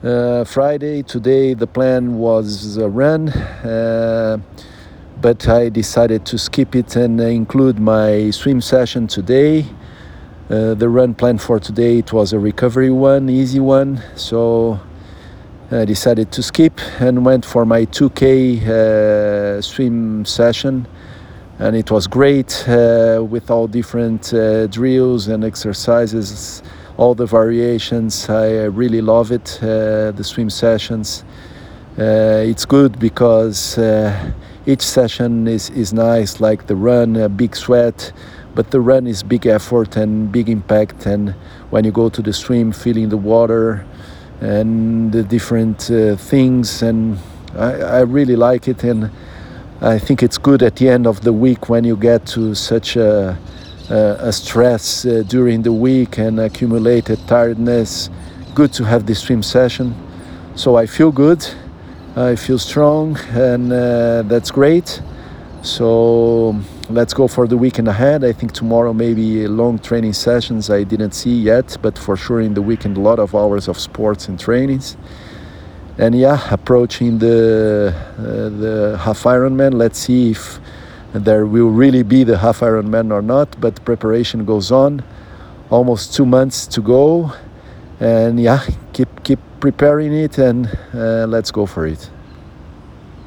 Uh, Friday, today, the plan was a run, uh, but I decided to skip it and include my swim session today. Uh, the run plan for today it was a recovery one, easy one, so I decided to skip and went for my 2K uh, swim session, and it was great uh, with all different uh, drills and exercises all the variations. I really love it, uh, the swim sessions. Uh, it's good because uh, each session is, is nice, like the run, a big sweat, but the run is big effort and big impact. And when you go to the swim, feeling the water and the different uh, things, and I, I really like it. And I think it's good at the end of the week when you get to such a uh, a stress uh, during the week and accumulated tiredness. Good to have this swim session. So I feel good, I feel strong, and uh, that's great. So let's go for the weekend ahead. I think tomorrow maybe long training sessions I didn't see yet, but for sure in the weekend a lot of hours of sports and trainings. And yeah, approaching the uh, the half Ironman. Let's see if there will really be the half Ironman or not, but preparation goes on. Almost two months to go, and yeah, keep keep preparing it, and uh, let's go for it.